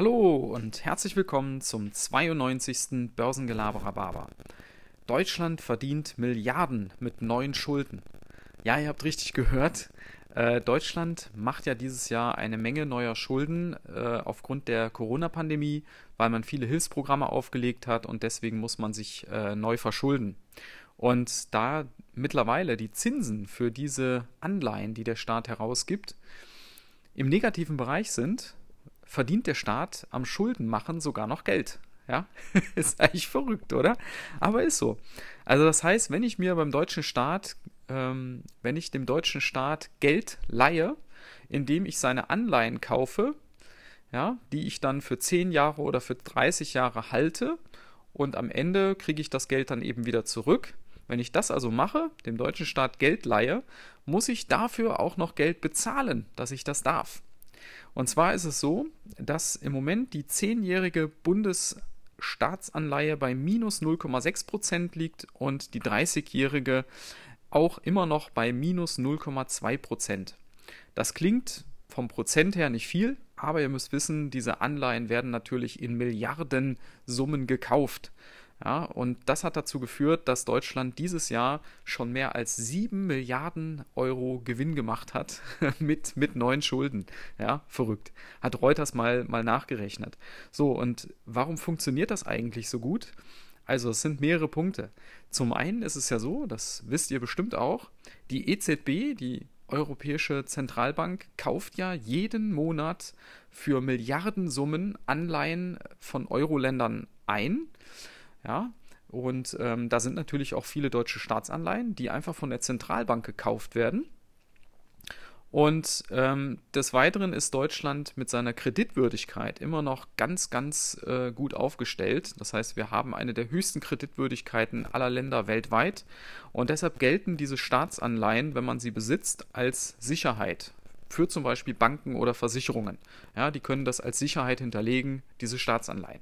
Hallo und herzlich willkommen zum 92. Börsengelaberer. Deutschland verdient Milliarden mit neuen Schulden. Ja, ihr habt richtig gehört. Äh, Deutschland macht ja dieses Jahr eine Menge neuer Schulden äh, aufgrund der Corona-Pandemie, weil man viele Hilfsprogramme aufgelegt hat und deswegen muss man sich äh, neu verschulden. Und da mittlerweile die Zinsen für diese Anleihen, die der Staat herausgibt, im negativen Bereich sind, verdient der Staat am Schuldenmachen sogar noch Geld. Ja, ist eigentlich verrückt, oder? Aber ist so. Also das heißt, wenn ich mir beim deutschen Staat, ähm, wenn ich dem deutschen Staat Geld leihe, indem ich seine Anleihen kaufe, ja, die ich dann für 10 Jahre oder für 30 Jahre halte und am Ende kriege ich das Geld dann eben wieder zurück. Wenn ich das also mache, dem deutschen Staat Geld leihe, muss ich dafür auch noch Geld bezahlen, dass ich das darf. Und zwar ist es so, dass im Moment die zehnjährige Bundesstaatsanleihe bei minus 0,6 Prozent liegt und die 30-jährige auch immer noch bei minus 0,2 Prozent. Das klingt vom Prozent her nicht viel, aber ihr müsst wissen, diese Anleihen werden natürlich in Milliardensummen gekauft. Ja, und das hat dazu geführt, dass Deutschland dieses Jahr schon mehr als 7 Milliarden Euro Gewinn gemacht hat mit, mit neuen Schulden. Ja, verrückt. Hat Reuters mal, mal nachgerechnet. So, und warum funktioniert das eigentlich so gut? Also, es sind mehrere Punkte. Zum einen ist es ja so, das wisst ihr bestimmt auch, die EZB, die Europäische Zentralbank, kauft ja jeden Monat für Milliardensummen Anleihen von Euro-Ländern ein. Ja, und ähm, da sind natürlich auch viele deutsche Staatsanleihen, die einfach von der Zentralbank gekauft werden. Und ähm, des Weiteren ist Deutschland mit seiner Kreditwürdigkeit immer noch ganz, ganz äh, gut aufgestellt. Das heißt, wir haben eine der höchsten Kreditwürdigkeiten aller Länder weltweit. Und deshalb gelten diese Staatsanleihen, wenn man sie besitzt, als Sicherheit für zum Beispiel Banken oder Versicherungen. Ja, die können das als Sicherheit hinterlegen, diese Staatsanleihen.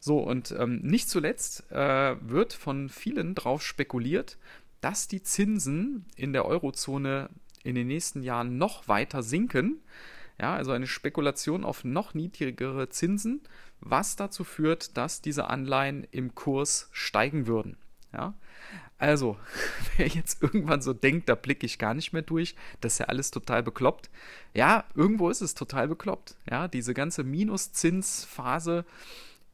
So, und ähm, nicht zuletzt äh, wird von vielen darauf spekuliert, dass die Zinsen in der Eurozone in den nächsten Jahren noch weiter sinken. Ja, also eine Spekulation auf noch niedrigere Zinsen, was dazu führt, dass diese Anleihen im Kurs steigen würden. Ja, also, wer jetzt irgendwann so denkt, da blicke ich gar nicht mehr durch, das ist ja alles total bekloppt. Ja, irgendwo ist es total bekloppt. Ja, diese ganze Minuszinsphase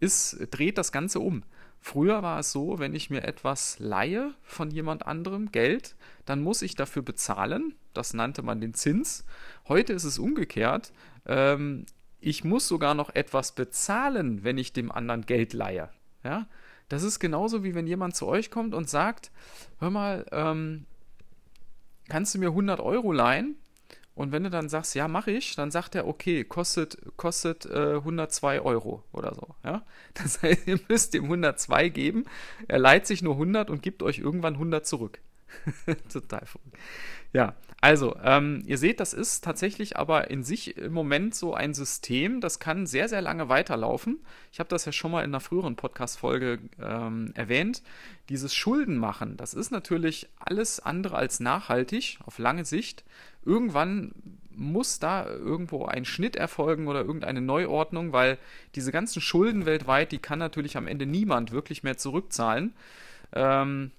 ist, dreht das Ganze um. Früher war es so, wenn ich mir etwas leihe von jemand anderem, Geld, dann muss ich dafür bezahlen. Das nannte man den Zins. Heute ist es umgekehrt. Ähm, ich muss sogar noch etwas bezahlen, wenn ich dem anderen Geld leihe. Ja? Das ist genauso wie wenn jemand zu euch kommt und sagt, hör mal, ähm, kannst du mir 100 Euro leihen? Und wenn du dann sagst, ja, mache ich, dann sagt er, okay, kostet, kostet äh, 102 Euro oder so. Ja? Das heißt, ihr müsst ihm 102 geben, er leiht sich nur 100 und gibt euch irgendwann 100 zurück. Total verrückt. Ja, also, ähm, ihr seht, das ist tatsächlich aber in sich im Moment so ein System, das kann sehr, sehr lange weiterlaufen. Ich habe das ja schon mal in einer früheren Podcast-Folge ähm, erwähnt. Dieses Schuldenmachen, das ist natürlich alles andere als nachhaltig auf lange Sicht. Irgendwann muss da irgendwo ein Schnitt erfolgen oder irgendeine Neuordnung, weil diese ganzen Schulden weltweit, die kann natürlich am Ende niemand wirklich mehr zurückzahlen. Ähm,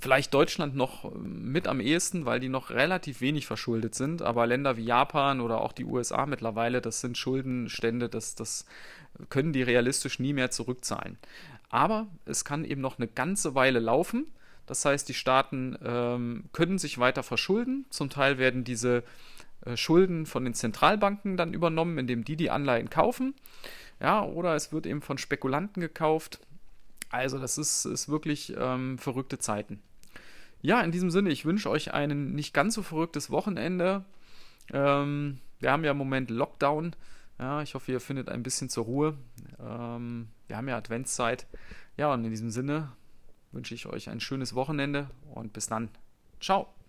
Vielleicht Deutschland noch äh, mit am ehesten, weil die noch relativ wenig verschuldet sind, aber Länder wie Japan oder auch die USA mittlerweile, das sind Schuldenstände, das, das können die realistisch nie mehr zurückzahlen. Aber es kann eben noch eine ganze Weile laufen. Das heißt, die Staaten ähm, können sich weiter verschulden. Zum Teil werden diese äh, Schulden von den Zentralbanken dann übernommen, indem die die Anleihen kaufen. Ja, oder es wird eben von Spekulanten gekauft. Also das ist, ist wirklich ähm, verrückte Zeiten. Ja, in diesem Sinne, ich wünsche euch ein nicht ganz so verrücktes Wochenende. Ähm, wir haben ja im Moment Lockdown. Ja, ich hoffe, ihr findet ein bisschen zur Ruhe. Ähm, wir haben ja Adventszeit. Ja, und in diesem Sinne wünsche ich euch ein schönes Wochenende und bis dann. Ciao.